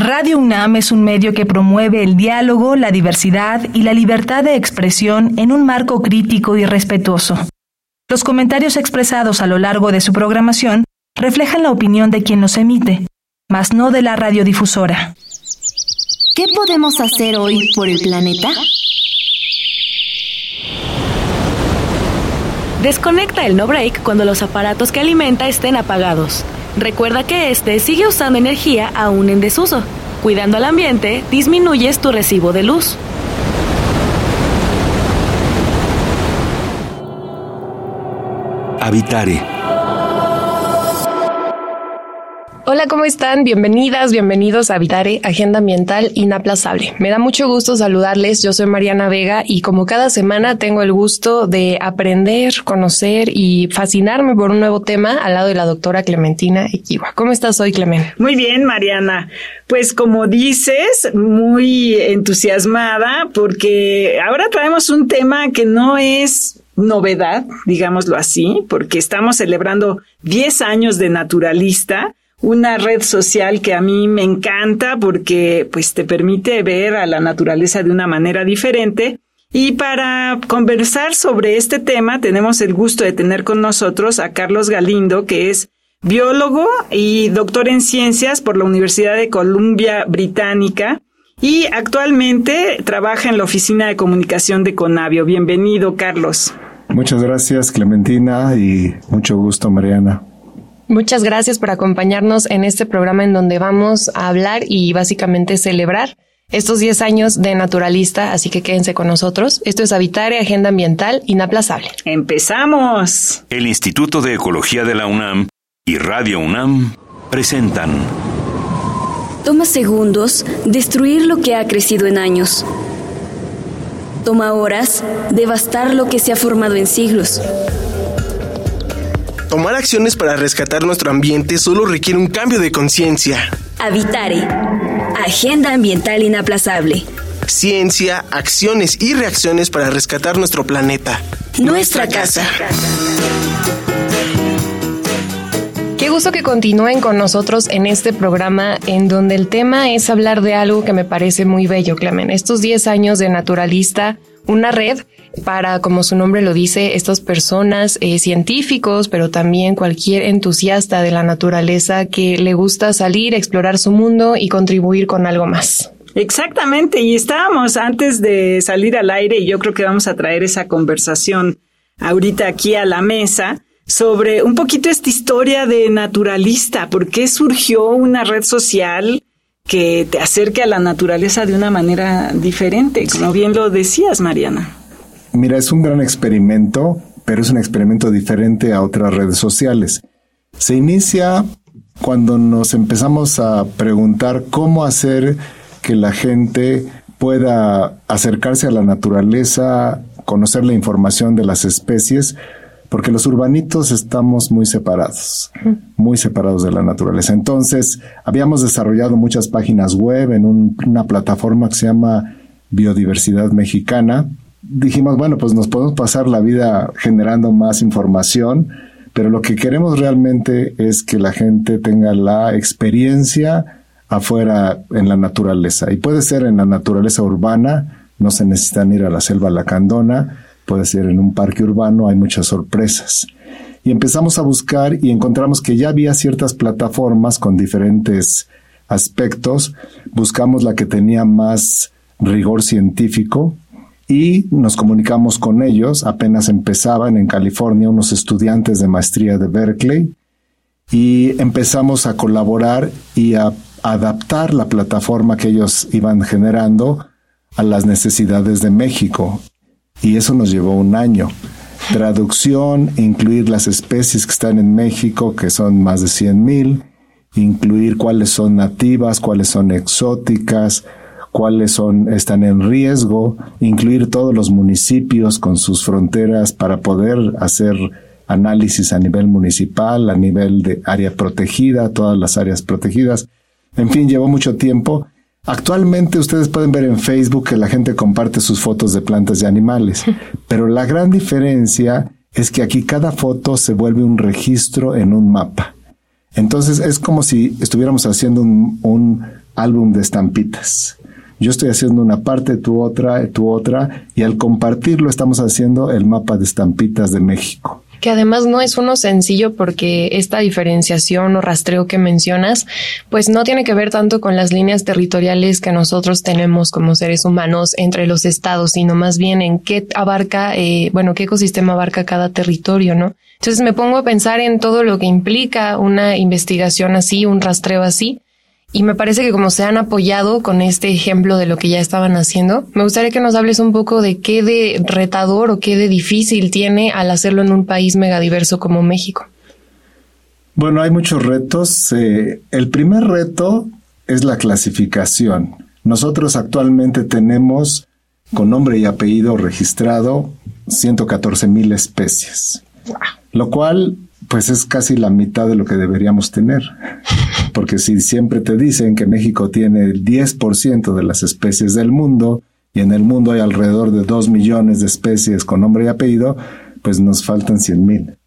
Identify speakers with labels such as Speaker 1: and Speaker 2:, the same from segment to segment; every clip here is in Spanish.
Speaker 1: Radio UNAM es un medio que promueve el diálogo, la diversidad y la libertad de expresión en un marco crítico y respetuoso. Los comentarios expresados a lo largo de su programación reflejan la opinión de quien los emite, mas no de la radiodifusora.
Speaker 2: ¿Qué podemos hacer hoy por el planeta?
Speaker 3: Desconecta el no break cuando los aparatos que alimenta estén apagados. Recuerda que este sigue usando energía aún en desuso. Cuidando al ambiente, disminuyes tu recibo de luz.
Speaker 4: Habitare
Speaker 5: Hola, ¿cómo están? Bienvenidas, bienvenidos a Habitare, Agenda Ambiental Inaplazable. Me da mucho gusto saludarles. Yo soy Mariana Vega y como cada semana tengo el gusto de aprender, conocer y fascinarme por un nuevo tema al lado de la doctora Clementina Equiwa. ¿Cómo estás hoy, Clemente?
Speaker 6: Muy bien, Mariana. Pues como dices, muy entusiasmada porque ahora traemos un tema que no es novedad, digámoslo así, porque estamos celebrando 10 años de naturalista una red social que a mí me encanta porque pues te permite ver a la naturaleza de una manera diferente. Y para conversar sobre este tema tenemos el gusto de tener con nosotros a Carlos Galindo, que es biólogo y doctor en ciencias por la Universidad de Columbia Británica y actualmente trabaja en la Oficina de Comunicación de Conavio. Bienvenido, Carlos.
Speaker 7: Muchas gracias, Clementina, y mucho gusto, Mariana.
Speaker 5: Muchas gracias por acompañarnos en este programa en donde vamos a hablar y básicamente celebrar estos 10 años de naturalista, así que quédense con nosotros. Esto es Habitare, Agenda Ambiental Inaplazable.
Speaker 6: ¡Empezamos!
Speaker 4: El Instituto de Ecología de la UNAM y Radio UNAM presentan.
Speaker 2: Toma segundos destruir lo que ha crecido en años. Toma horas devastar lo que se ha formado en siglos.
Speaker 8: Tomar acciones para rescatar nuestro ambiente solo requiere un cambio de conciencia.
Speaker 2: Habitare. Agenda ambiental inaplazable.
Speaker 8: Ciencia, acciones y reacciones para rescatar nuestro planeta.
Speaker 2: Nuestra, casa.
Speaker 5: Qué gusto que continúen con nosotros en este programa en donde el tema es hablar de algo que me parece muy bello, Clemen. Estos 10 años de naturalista, una red para, como su nombre lo dice, estas personas, eh, científicos, pero también cualquier entusiasta de la naturaleza que le gusta salir, explorar su mundo y contribuir con algo más.
Speaker 6: Exactamente, y estábamos antes de salir al aire y yo creo que vamos a traer esa conversación ahorita aquí a la mesa sobre un poquito esta historia de naturalista, por qué surgió una red social que te acerque a la naturaleza de una manera diferente, como bien lo decías, Mariana.
Speaker 7: Mira, es un gran experimento, pero es un experimento diferente a otras redes sociales. Se inicia cuando nos empezamos a preguntar cómo hacer que la gente pueda acercarse a la naturaleza, conocer la información de las especies, porque los urbanitos estamos muy separados, muy separados de la naturaleza. Entonces, habíamos desarrollado muchas páginas web en una plataforma que se llama Biodiversidad Mexicana, dijimos, bueno, pues nos podemos pasar la vida generando más información, pero lo que queremos realmente es que la gente tenga la experiencia afuera en la naturaleza. Y puede ser en la naturaleza urbana, no se necesitan ir a la selva lacandona, puede ser en un parque urbano, hay muchas sorpresas. Y empezamos a buscar y encontramos que ya había ciertas plataformas con diferentes aspectos. Buscamos la que tenía más rigor científico, y nos comunicamos con ellos. Apenas empezaban en California unos estudiantes de maestría de Berkeley y empezamos a colaborar y a adaptar la plataforma que ellos iban generando a las necesidades de México. Y eso nos llevó un año. Traducción, incluir las especies que están en México, que son más de 100 mil, incluir cuáles son nativas, cuáles son exóticas, cuáles son, están en riesgo, incluir todos los municipios con sus fronteras para poder hacer análisis a nivel municipal, a nivel de área protegida, todas las áreas protegidas. En fin, llevó mucho tiempo. Actualmente ustedes pueden ver en Facebook que la gente comparte sus fotos de plantas y animales, pero la gran diferencia es que aquí cada foto se vuelve un registro en un mapa. Entonces es como si estuviéramos haciendo un, un álbum de estampitas. Yo estoy haciendo una parte, tú otra, tú otra, y al compartirlo estamos haciendo el mapa de estampitas de México
Speaker 5: que además no es uno sencillo porque esta diferenciación o rastreo que mencionas, pues no tiene que ver tanto con las líneas territoriales que nosotros tenemos como seres humanos entre los estados, sino más bien en qué abarca, eh, bueno, qué ecosistema abarca cada territorio, ¿no? Entonces me pongo a pensar en todo lo que implica una investigación así, un rastreo así, y me parece que como se han apoyado con este ejemplo de lo que ya estaban haciendo, me gustaría que nos hables un poco de qué de retador o qué de difícil tiene al hacerlo en un país megadiverso como México.
Speaker 7: Bueno, hay muchos retos. Eh, el primer reto es la clasificación. Nosotros actualmente tenemos con nombre y apellido registrado 114 mil especies, lo cual pues es casi la mitad de lo que deberíamos tener. Porque si siempre te dicen que México tiene el 10% de las especies del mundo y en el mundo hay alrededor de 2 millones de especies con nombre y apellido, pues nos faltan 100 mil.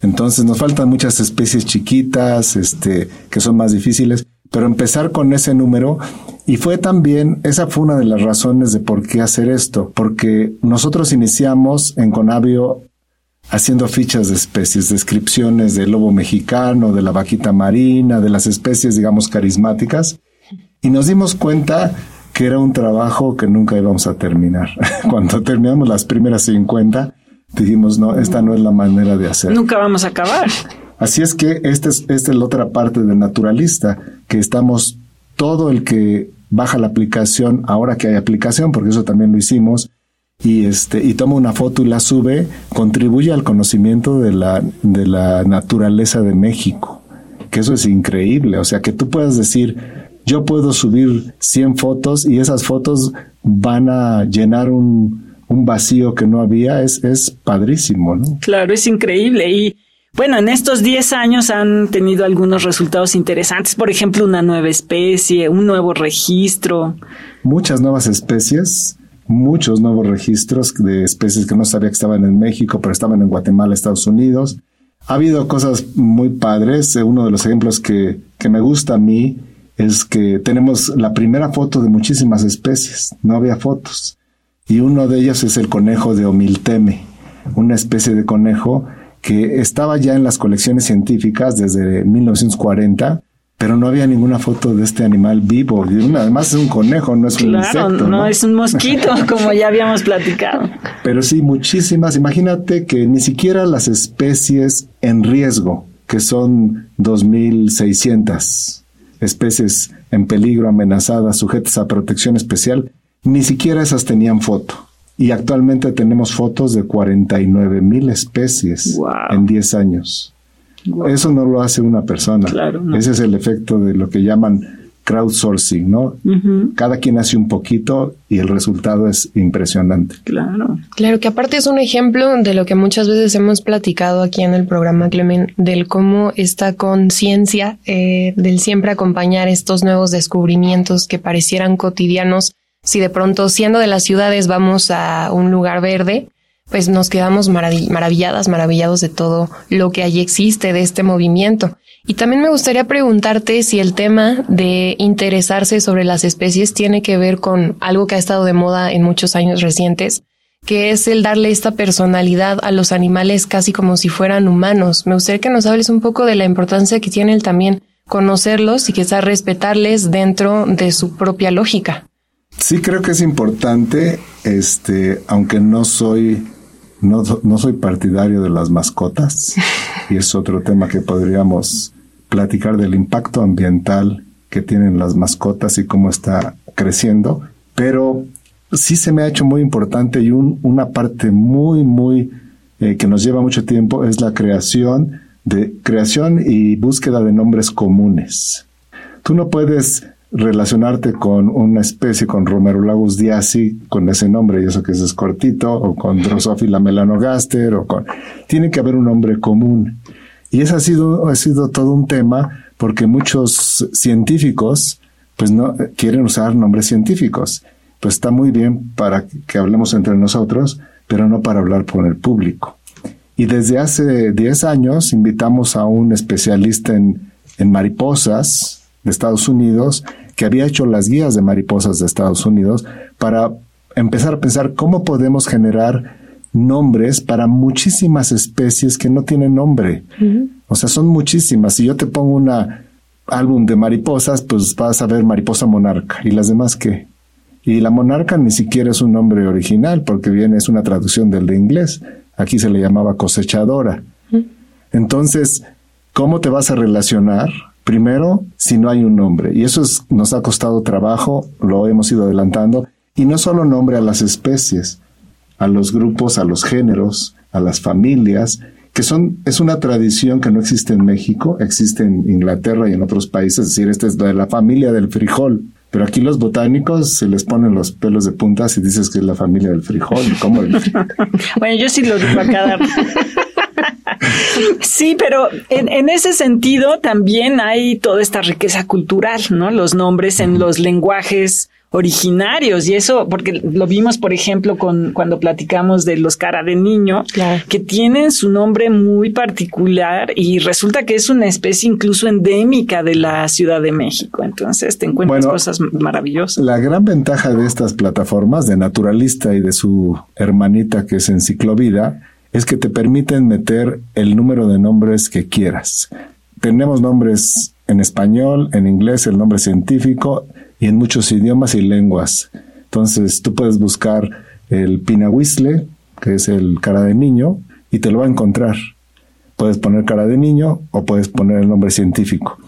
Speaker 7: Entonces nos faltan muchas especies chiquitas, este, que son más difíciles, pero empezar con ese número y fue también, esa fue una de las razones de por qué hacer esto, porque nosotros iniciamos en Conavio haciendo fichas de especies, descripciones del lobo mexicano, de la vaquita marina, de las especies, digamos, carismáticas, y nos dimos cuenta que era un trabajo que nunca íbamos a terminar. Cuando terminamos las primeras 50, dijimos, no, esta no es la manera de hacer.
Speaker 6: Nunca vamos a acabar.
Speaker 7: Así es que esta es, esta es la otra parte del naturalista, que estamos todo el que baja la aplicación, ahora que hay aplicación, porque eso también lo hicimos, y este y toma una foto y la sube, contribuye al conocimiento de la de la naturaleza de México. Que eso es increíble, o sea, que tú puedas decir, yo puedo subir 100 fotos y esas fotos van a llenar un, un vacío que no había, es, es padrísimo, ¿no?
Speaker 6: Claro, es increíble. Y bueno, en estos 10 años han tenido algunos resultados interesantes, por ejemplo, una nueva especie, un nuevo registro.
Speaker 7: Muchas nuevas especies muchos nuevos registros de especies que no sabía que estaban en México, pero estaban en Guatemala, Estados Unidos. Ha habido cosas muy padres. Eh, uno de los ejemplos que, que me gusta a mí es que tenemos la primera foto de muchísimas especies. No había fotos. Y uno de ellos es el conejo de Omilteme, una especie de conejo que estaba ya en las colecciones científicas desde 1940 pero no había ninguna foto de este animal vivo. Además es un conejo, no es un insecto.
Speaker 6: No, no es un mosquito, como ya habíamos platicado.
Speaker 7: Pero sí, muchísimas. Imagínate que ni siquiera las especies en riesgo, que son 2.600 especies en peligro, amenazadas, sujetas a protección especial, ni siquiera esas tenían foto. Y actualmente tenemos fotos de 49 mil especies en 10 años. Eso no lo hace una persona. Ese es el efecto de lo que llaman crowdsourcing, ¿no? Cada quien hace un poquito y el resultado es impresionante.
Speaker 6: Claro.
Speaker 5: Claro, que aparte es un ejemplo de lo que muchas veces hemos platicado aquí en el programa, Clemen, del cómo esta conciencia eh, del siempre acompañar estos nuevos descubrimientos que parecieran cotidianos, si de pronto siendo de las ciudades vamos a un lugar verde, pues nos quedamos maravilladas, maravillados de todo lo que allí existe de este movimiento. Y también me gustaría preguntarte si el tema de interesarse sobre las especies tiene que ver con algo que ha estado de moda en muchos años recientes, que es el darle esta personalidad a los animales casi como si fueran humanos. Me gustaría que nos hables un poco de la importancia que tiene el también conocerlos y quizás respetarles dentro de su propia lógica.
Speaker 7: Sí, creo que es importante, este, aunque no soy no, no soy partidario de las mascotas y es otro tema que podríamos platicar del impacto ambiental que tienen las mascotas y cómo está creciendo, pero sí se me ha hecho muy importante y una parte muy, muy eh, que nos lleva mucho tiempo es la creación de creación y búsqueda de nombres comunes. Tú no puedes relacionarte con una especie, con Romerolagus diasi, con ese nombre, y eso que es, cortito, o con Drosophila melanogaster, o con... Tiene que haber un nombre común. Y eso ha sido, ha sido todo un tema porque muchos científicos, pues no quieren usar nombres científicos. Pues está muy bien para que hablemos entre nosotros, pero no para hablar con el público. Y desde hace 10 años invitamos a un especialista en, en mariposas, de Estados Unidos que había hecho las guías de mariposas de Estados Unidos para empezar a pensar cómo podemos generar nombres para muchísimas especies que no tienen nombre. O sea, son muchísimas. Si yo te pongo un álbum de mariposas, pues vas a ver mariposa monarca. ¿Y las demás qué? Y la monarca ni siquiera es un nombre original, porque viene, es una traducción del de inglés. Aquí se le llamaba cosechadora. Entonces, ¿cómo te vas a relacionar? Primero, si no hay un nombre. Y eso nos ha costado trabajo, lo hemos ido adelantando. Y no solo nombre a las especies, a los grupos, a los géneros, a las familias, que son, es una tradición que no existe en México, existe en Inglaterra y en otros países, es decir, esta es de la familia del frijol. Pero aquí los botánicos se les ponen los pelos de punta si dices que es la familia del frijol. ¿Cómo?
Speaker 6: bueno, yo sí lo digo a cada Sí, pero en, en, ese sentido también hay toda esta riqueza cultural, ¿no? Los nombres en los lenguajes originarios y eso porque lo vimos por ejemplo con cuando platicamos de los cara de niño que tienen su nombre muy particular y resulta que es una especie incluso endémica de la Ciudad de México. Entonces te encuentras cosas maravillosas.
Speaker 7: la gran ventaja de estas plataformas de Naturalista y de su hermanita que es Enciclovida es que te permiten meter el número de nombres que quieras tenemos nombres en español en inglés el nombre científico y en muchos idiomas y lenguas. Entonces tú puedes buscar el pinahuisle, que es el cara de niño, y te lo va a encontrar. Puedes poner cara de niño o puedes poner el nombre científico.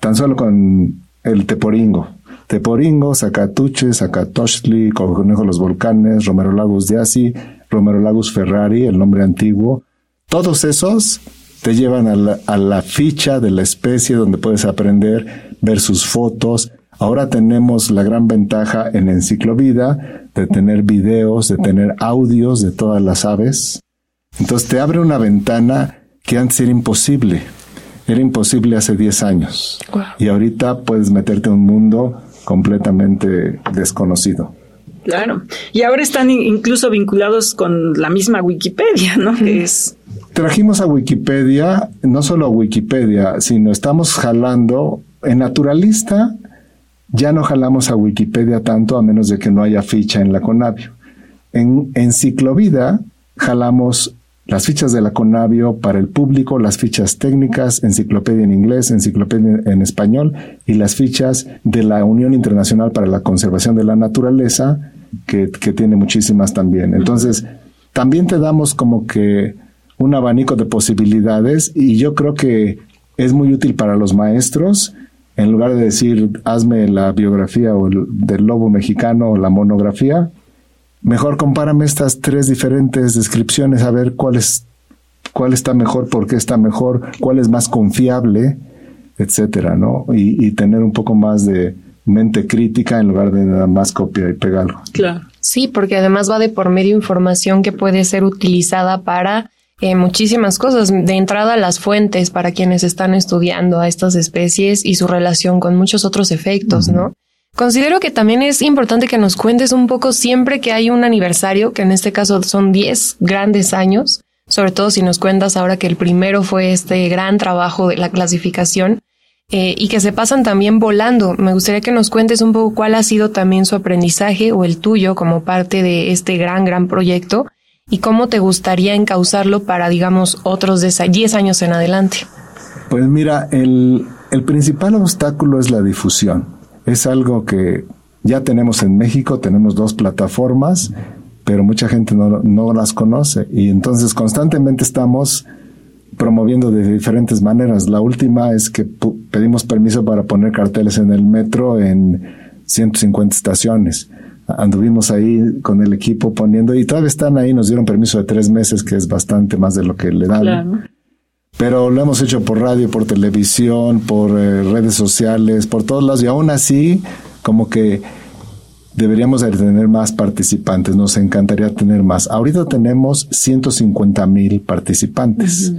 Speaker 7: Tan solo con el teporingo. Teporingo, Zacatuche, Zacatochtli, Conejo los Volcanes, Romero Lagos de Asi, Romero Lagos Ferrari, el nombre antiguo. Todos esos te llevan a la, a la ficha de la especie donde puedes aprender, ver sus fotos, Ahora tenemos la gran ventaja en Enciclovida de tener videos, de tener audios de todas las aves. Entonces te abre una ventana que antes era imposible. Era imposible hace 10 años. Y ahorita puedes meterte en un mundo completamente desconocido.
Speaker 6: Claro. Y ahora están incluso vinculados con la misma Wikipedia, ¿no? Que es
Speaker 7: Trajimos a Wikipedia, no solo a Wikipedia, sino estamos jalando en Naturalista ya no jalamos a Wikipedia tanto a menos de que no haya ficha en la Conavio. En Enciclovida jalamos las fichas de la Conavio para el público, las fichas técnicas, enciclopedia en inglés, enciclopedia en español y las fichas de la Unión Internacional para la Conservación de la Naturaleza, que, que tiene muchísimas también. Entonces, también te damos como que un abanico de posibilidades y yo creo que es muy útil para los maestros en lugar de decir, hazme la biografía o del lobo mexicano o la monografía, mejor compárame estas tres diferentes descripciones a ver cuál es cuál está mejor, por qué está mejor, cuál es más confiable, etcétera, ¿no? Y, tener un poco más de mente crítica en lugar de nada más copia y pegarlo.
Speaker 5: Claro. Sí, porque además va de por medio información que puede ser utilizada para eh, muchísimas cosas. De entrada, las fuentes para quienes están estudiando a estas especies y su relación con muchos otros efectos, ¿no? Considero que también es importante que nos cuentes un poco siempre que hay un aniversario, que en este caso son 10 grandes años, sobre todo si nos cuentas ahora que el primero fue este gran trabajo de la clasificación, eh, y que se pasan también volando. Me gustaría que nos cuentes un poco cuál ha sido también su aprendizaje o el tuyo como parte de este gran, gran proyecto y cómo te gustaría encauzarlo para, digamos, otros de 10 años en adelante?
Speaker 7: Pues mira, el, el principal obstáculo es la difusión. Es algo que ya tenemos en México, tenemos dos plataformas, pero mucha gente no, no las conoce y entonces constantemente estamos promoviendo de diferentes maneras. La última es que pedimos permiso para poner carteles en el metro en 150 estaciones anduvimos ahí con el equipo poniendo y todavía están ahí, nos dieron permiso de tres meses, que es bastante más de lo que le dan. Pero lo hemos hecho por radio, por televisión, por eh, redes sociales, por todos lados y aún así como que deberíamos tener más participantes, nos encantaría tener más. Ahorita tenemos 150 mil participantes.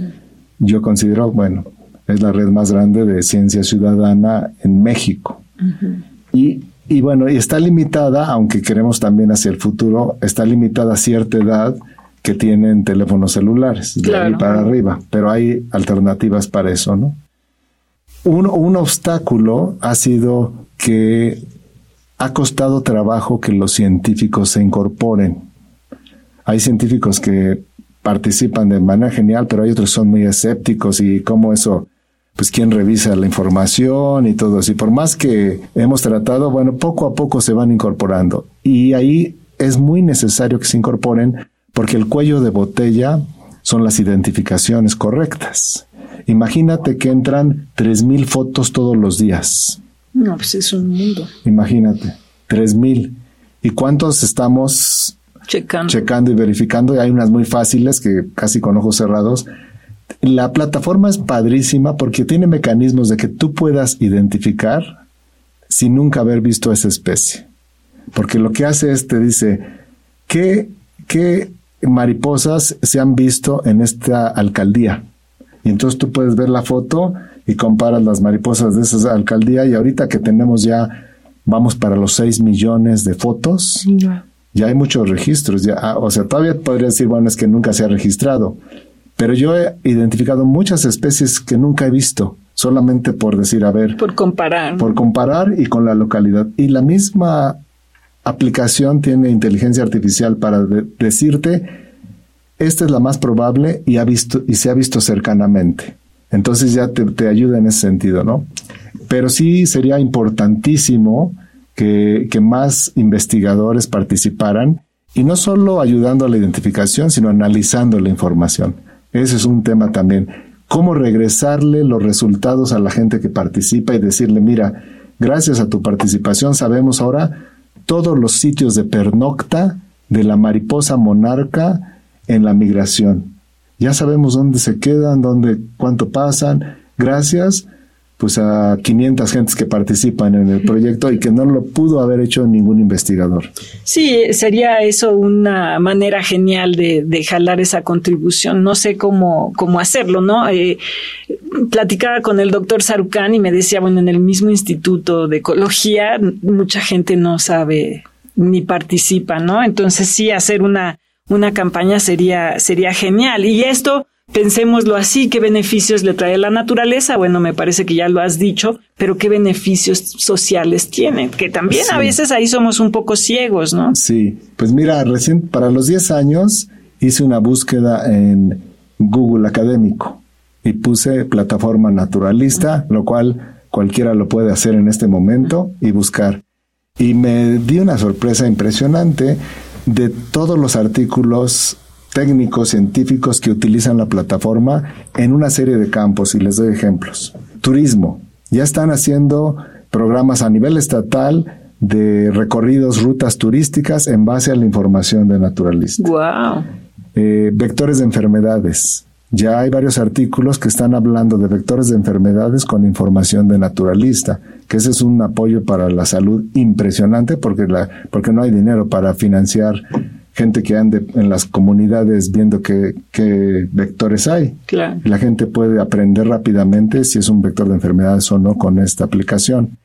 Speaker 7: Yo considero, bueno, es la red más grande de ciencia ciudadana en México. Y y bueno, y está limitada, aunque queremos también hacia el futuro, está limitada a cierta edad que tienen teléfonos celulares, de ahí para arriba, pero hay alternativas para eso, ¿no? un, un obstáculo ha sido que ha costado trabajo que los científicos se incorporen. Hay científicos que participan de manera genial, pero hay otros que son muy escépticos y cómo eso, pues quién revisa la información y todo así. Por más que hemos tratado, bueno, poco a poco se van incorporando. Y ahí es muy necesario que se incorporen porque el cuello de botella son las identificaciones correctas. Imagínate que entran 3.000 fotos todos los días.
Speaker 6: No, pues es un mundo.
Speaker 7: Imagínate, 3.000. ¿Y cuántos estamos
Speaker 6: checando.
Speaker 7: checando y verificando? Y hay unas muy fáciles que casi con ojos cerrados. La plataforma es padrísima porque tiene mecanismos de que tú puedas identificar sin nunca haber visto esa especie. Porque lo que hace es te dice, ¿qué, qué mariposas se han visto en esta alcaldía? Y entonces tú puedes ver la foto y comparas las mariposas de esa alcaldía y ahorita que tenemos ya, vamos para los 6 millones de fotos, ya hay muchos registros, ya, ah, o sea, todavía podría decir, bueno, es que nunca se ha registrado, pero yo he identificado muchas especies que nunca he visto, solamente por decir, a ver.
Speaker 6: Por comparar.
Speaker 7: Por comparar y con la localidad. Y la misma aplicación tiene inteligencia artificial para decirte, esta es la más probable y, ha visto, y se ha visto cercanamente. Entonces ya te, te, ayuda en ese sentido, ¿no? Pero sí sería importantísimo que, que más investigadores participaran y no solo ayudando a la identificación, sino analizando la información. Ese es un tema también. Cómo regresarle los resultados a la gente que participa y decirle, mira, gracias a tu participación sabemos ahora todos los sitios de pernocta de la mariposa monarca en la migración. Ya sabemos dónde se quedan, dónde, cuánto pasan. Gracias pues a 500 gentes que participan en el proyecto y que no lo pudo haber hecho ningún investigador.
Speaker 6: Sí, sería eso una manera genial de, de jalar esa contribución. No sé cómo, cómo hacerlo, ¿no? Eh, platicaba con el doctor Sarucán y me decía, bueno, en el mismo instituto de ecología mucha gente no sabe ni participa, ¿no? Entonces sí, hacer una, una campaña sería, sería genial. Y esto Pensémoslo así, ¿qué beneficios le trae la naturaleza? Bueno, me parece que ya lo has dicho, pero ¿qué beneficios sociales tiene? Que también a veces ahí somos un poco ciegos, ¿no?
Speaker 7: Sí, pues mira, recién para los 10 años hice una búsqueda en Google Académico y puse plataforma naturalista, lo cual cualquiera lo puede hacer en este momento y buscar. Y me di una sorpresa impresionante de todos los artículos técnicos científicos que utilizan la plataforma en una serie de campos y les doy ejemplos. Turismo. Ya están haciendo programas a nivel estatal de recorridos, rutas turísticas en base a la información de naturalistas.
Speaker 6: Wow.
Speaker 7: Eh, vectores de enfermedades. Ya hay varios artículos que están hablando de vectores de enfermedades con información de naturalista, que ese es un apoyo para la salud impresionante porque, la, porque no hay dinero para financiar gente que ande en las comunidades viendo qué, vectores hay.
Speaker 6: Claro.
Speaker 7: la gente puede aprender rápidamente si es un vector de enfermedades o no con esta aplicación.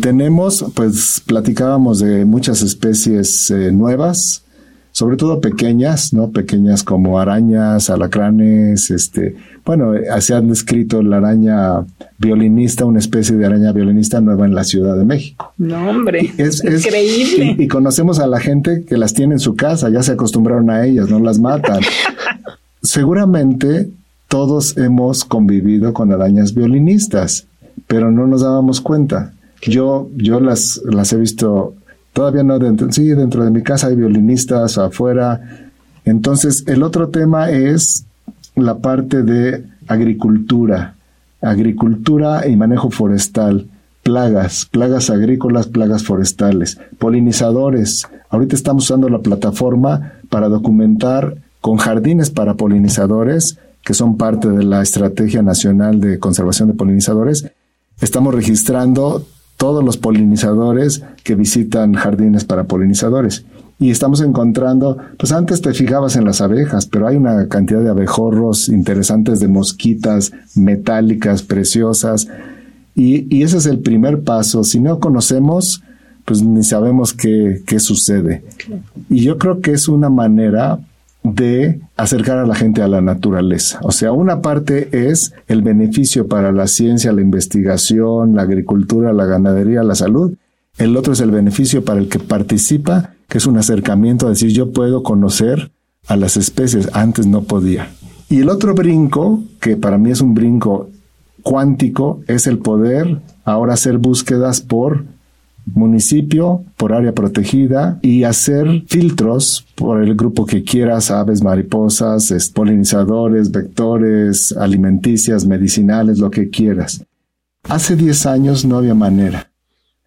Speaker 7: Tenemos, pues platicábamos de muchas especies eh, nuevas, sobre todo pequeñas, ¿no? Pequeñas como arañas, alacranes, este, bueno, se han descrito la araña violinista, una especie de araña violinista nueva en la Ciudad de México.
Speaker 6: No, hombre, es, increíble.
Speaker 7: Y, conocemos a la gente que las tiene en su casa, ya se acostumbraron a ellas, no las matan. Seguramente todos hemos convivido con arañas violinistas, pero no nos dábamos cuenta. Yo, yo las, las he visto Todavía no dentro, sí, dentro de mi casa hay violinistas afuera. Entonces, el otro tema es la parte de agricultura, agricultura y manejo forestal, plagas, plagas agrícolas, plagas forestales, polinizadores. Ahorita estamos usando la plataforma para documentar con jardines para polinizadores, que son parte de la Estrategia Nacional de Conservación de Polinizadores. Estamos registrando todos los polinizadores que visitan jardines para polinizadores. Y estamos encontrando, pues antes te fijabas en las abejas, pero hay una cantidad de abejorros interesantes, de mosquitas metálicas, preciosas. Y, ese es el primer paso. Si no conocemos, pues ni sabemos qué, qué sucede. Y yo creo que es una manera de acercar a la gente a la naturaleza. O sea, una parte es el beneficio para la ciencia, la investigación, la agricultura, la ganadería, la salud. El otro es el beneficio para el que participa, que es un acercamiento a decir yo puedo conocer a las especies, antes no podía. Y el otro brinco, que para mí es un brinco cuántico, es el poder ahora hacer búsquedas por municipio, por área protegida y hacer filtros por el grupo que quieras, aves, mariposas, polinizadores, vectores, alimenticias, medicinales, lo que quieras. Hace 10 años no había manera.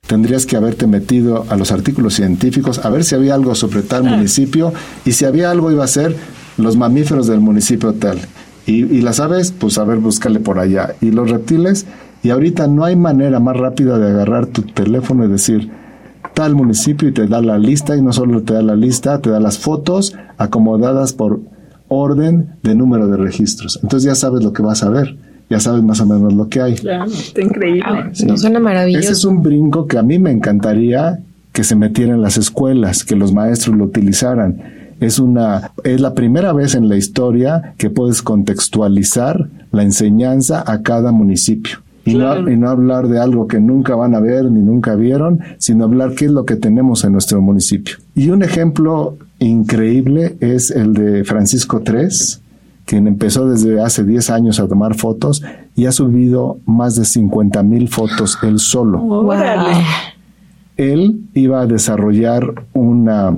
Speaker 7: Tendrías que haberte metido a los artículos científicos a ver si había algo sobre tal municipio y si había algo iba a ser los mamíferos del municipio tal. Y, y las aves, pues a ver, búscale por allá. Y los reptiles, y ahorita no hay manera más rápida de agarrar tu teléfono y decir tal municipio y te da la lista y no solo te da la lista, te da las fotos acomodadas por orden de número de registros. Entonces ya sabes lo que vas a ver, ya sabes más o menos lo que hay.
Speaker 6: Claro, está increíble.
Speaker 5: Ah, no suena maravilloso.
Speaker 7: Ese es un brinco que a mí me encantaría que se metiera en las escuelas, que los maestros lo utilizaran. Es una es la primera vez en la historia que puedes contextualizar la enseñanza a cada municipio. Y, no, y no hablar de algo que nunca van a ver ni nunca vieron, sino hablar qué es lo que tenemos en nuestro municipio. Y un ejemplo increíble es el de Francisco III, quien empezó desde hace 10 años a tomar fotos y ha subido más de 50 mil fotos él solo.
Speaker 6: Órale.
Speaker 7: Él iba a desarrollar una,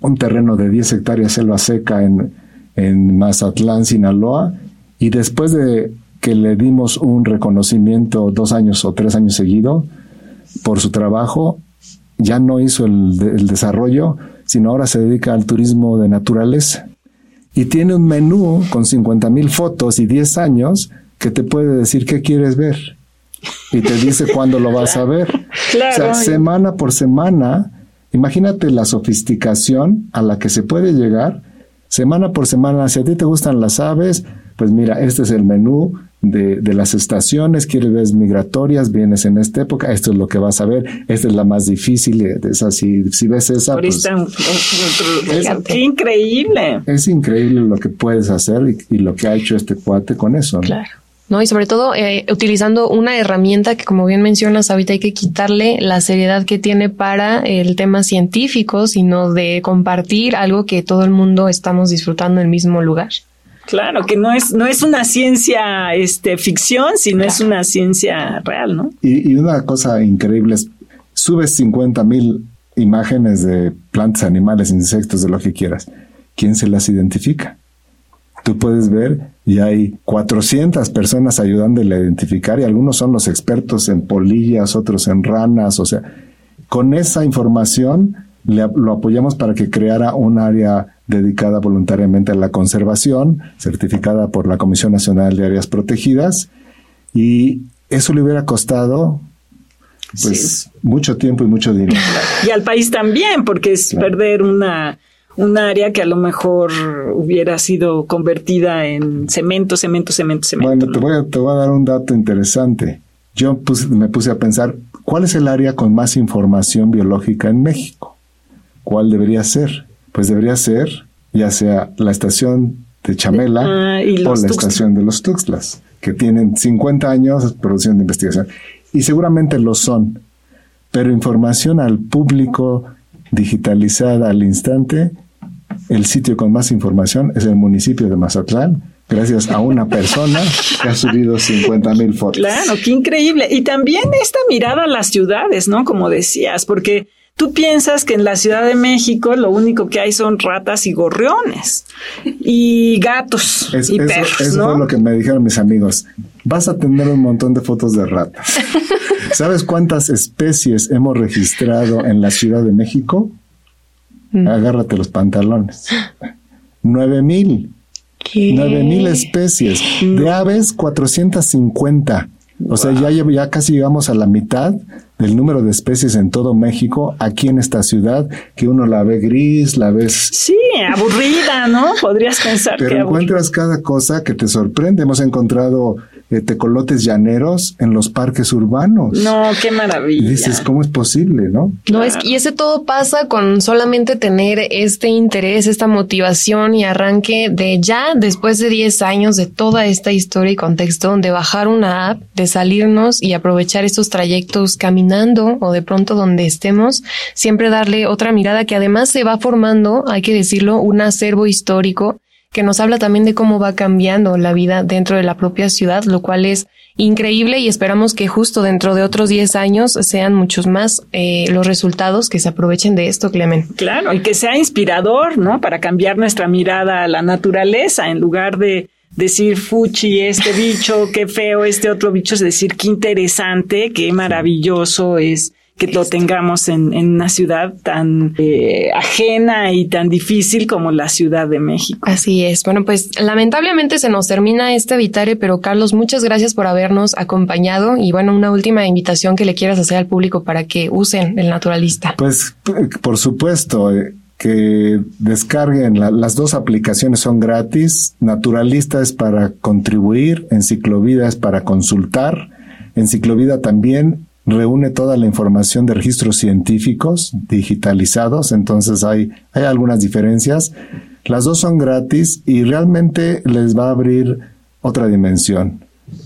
Speaker 7: un terreno de 10 hectáreas selva seca en, en Mazatlán, Sinaloa, y después de que le dimos un reconocimiento dos años o tres años seguido por su trabajo, ya no hizo el, el desarrollo, sino ahora se dedica al turismo de naturaleza. Y tiene un menú con 50 mil fotos y 10 años que te puede decir qué quieres ver. Y te dice cuándo lo vas a ver.
Speaker 6: Claro.
Speaker 7: O sea, semana por semana, imagínate la sofisticación a la que se puede llegar. Semana por semana, si a ti te gustan las aves, pues mira, este es el menú de, de, las estaciones, quieres ver migratorias, vienes en esta época, esto es lo que vas a ver, esta es la más difícil, esa, si, si ves esa, pues,
Speaker 6: es, qué increíble.
Speaker 7: Es increíble lo que puedes hacer y, y lo que ha hecho este cuate con eso. ¿no?
Speaker 5: Claro. ¿no? Y sobre todo eh, utilizando una herramienta que, como bien mencionas, ahorita hay que quitarle la seriedad que tiene para el tema científico, sino de compartir algo que todo el mundo estamos disfrutando en el mismo lugar.
Speaker 6: Claro, que no es, no es una ciencia este, ficción, sino claro. es una ciencia real, ¿no?
Speaker 7: Y, y una cosa increíble es, subes 50 mil imágenes de plantas, animales, insectos, de lo que quieras. ¿Quién se las identifica? Tú puedes ver y hay 400 personas ayudándole a identificar y algunos son los expertos en polillas, otros en ranas, o sea, con esa información le, lo apoyamos para que creara un área dedicada voluntariamente a la conservación, certificada por la Comisión Nacional de Áreas Protegidas, y eso le hubiera costado pues sí. mucho tiempo y mucho dinero.
Speaker 6: Y al país también, porque es claro. perder una un área que a lo mejor hubiera sido convertida en cemento, cemento, cemento, cemento.
Speaker 7: Bueno, ¿no? te, voy a, te voy a dar un dato interesante. Yo puse, me puse a pensar, ¿cuál es el área con más información biológica en México? ¿Cuál debería ser? Pues debería ser ya sea la estación de Chamela
Speaker 6: ah,
Speaker 7: o la Tuxtla. estación de los Tuxtlas, que tienen 50 años produciendo investigación. Y seguramente lo son, pero información al público digitalizada al instante, el sitio con más información es el municipio de Mazatlán, gracias a una persona que ha subido 50 mil fotos.
Speaker 6: Claro, qué increíble. Y también esta mirada a las ciudades, ¿no? Como decías, porque tú piensas que en la Ciudad de México lo único que hay son ratas y gorriones y gatos
Speaker 7: es,
Speaker 6: y
Speaker 7: eso,
Speaker 6: perros,
Speaker 7: eso
Speaker 6: ¿no?
Speaker 7: fue lo que me dijeron mis amigos. Vas a tener un montón de fotos de ratas. ¿Sabes cuántas especies hemos registrado en la Ciudad de México? Mm. Agárrate los pantalones. Nueve mil. Nueve mil especies. De aves, 450. O wow. sea, ya, ya casi llegamos a la mitad del número de especies en todo México, aquí en esta ciudad, que uno la ve gris, la ves...
Speaker 6: Sí, aburrida, ¿no? Podrías pensar
Speaker 7: Pero
Speaker 6: que
Speaker 7: encuentras cada cosa que te sorprende. Hemos encontrado eh, tecolotes llaneros en los parques urbanos.
Speaker 6: No, qué maravilla.
Speaker 7: Y dices, ¿cómo es posible, no?
Speaker 5: No, es y ese todo pasa con solamente tener este interés, esta motivación y arranque de ya después de 10 años de toda esta historia y contexto, de bajar una app, de salirnos y aprovechar estos trayectos caminando o de pronto donde estemos, siempre darle otra mirada que además se va formando, hay que decirlo, un acervo histórico que nos habla también de cómo va cambiando la vida dentro de la propia ciudad, lo cual es increíble y esperamos que justo dentro de otros 10 años sean muchos más eh, los resultados que se aprovechen de esto, Clemen.
Speaker 6: Claro, y que sea inspirador, ¿no? Para cambiar nuestra mirada a la naturaleza en lugar de decir fuchi este bicho, qué feo este otro bicho, es decir, qué interesante, qué maravilloso es que lo tengamos en, en una ciudad tan eh, ajena y tan difícil como la Ciudad de México.
Speaker 5: Así es. Bueno, pues lamentablemente se nos termina este Vitare, pero Carlos, muchas gracias por habernos acompañado y bueno, una última invitación que le quieras hacer al público para que usen el naturalista.
Speaker 7: Pues por supuesto. Eh, que descarguen las dos aplicaciones son gratis. Naturalista es para contribuir, Enciclovida es para consultar. Enciclovida también reúne toda la información de registros científicos digitalizados, entonces hay, hay algunas diferencias. Las dos son gratis y realmente les va a abrir otra dimensión.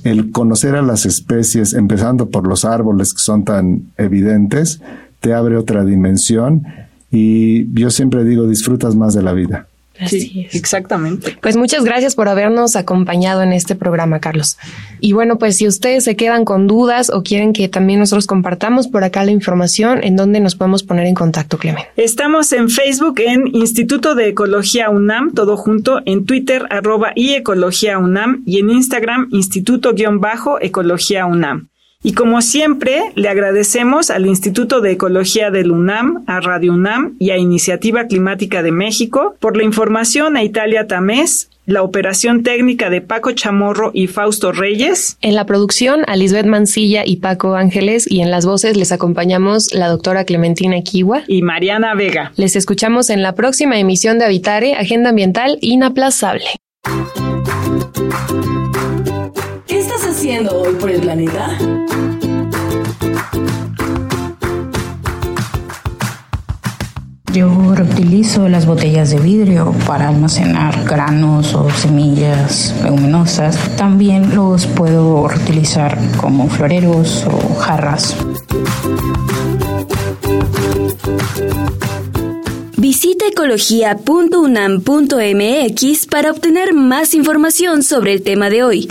Speaker 7: El conocer a las especies, empezando por los árboles que son tan evidentes, te abre otra dimensión y yo siempre digo, disfrutas más de la vida.
Speaker 6: Así es. Exactamente.
Speaker 5: Pues muchas gracias por habernos acompañado en este programa, Carlos. Y bueno, pues si ustedes se quedan con dudas o quieren que también nosotros compartamos por acá la información, ¿en dónde nos podemos poner en contacto, Clemen?
Speaker 6: Estamos en Facebook en Instituto de Ecología UNAM, todo junto, en Twitter, arroba y Ecología UNAM y en Instagram, Instituto-Ecología UNAM. Y como siempre, le agradecemos al Instituto de Ecología del UNAM, a Radio UNAM y a Iniciativa Climática de México por la información a Italia Tamés, la operación técnica de Paco Chamorro y Fausto Reyes.
Speaker 5: En la producción, a Lisbeth Mancilla y Paco Ángeles, y en las voces les acompañamos la doctora Clementina Kiwa
Speaker 6: y Mariana Vega.
Speaker 5: Les escuchamos en la próxima emisión de Habitare, Agenda Ambiental Inaplazable.
Speaker 9: ¿Qué estás haciendo hoy por el planeta?
Speaker 10: Yo reutilizo las botellas de vidrio para almacenar granos o semillas leguminosas. También los puedo reutilizar como floreros o jarras.
Speaker 2: Visita ecología.unam.mx para obtener más información sobre el tema de hoy.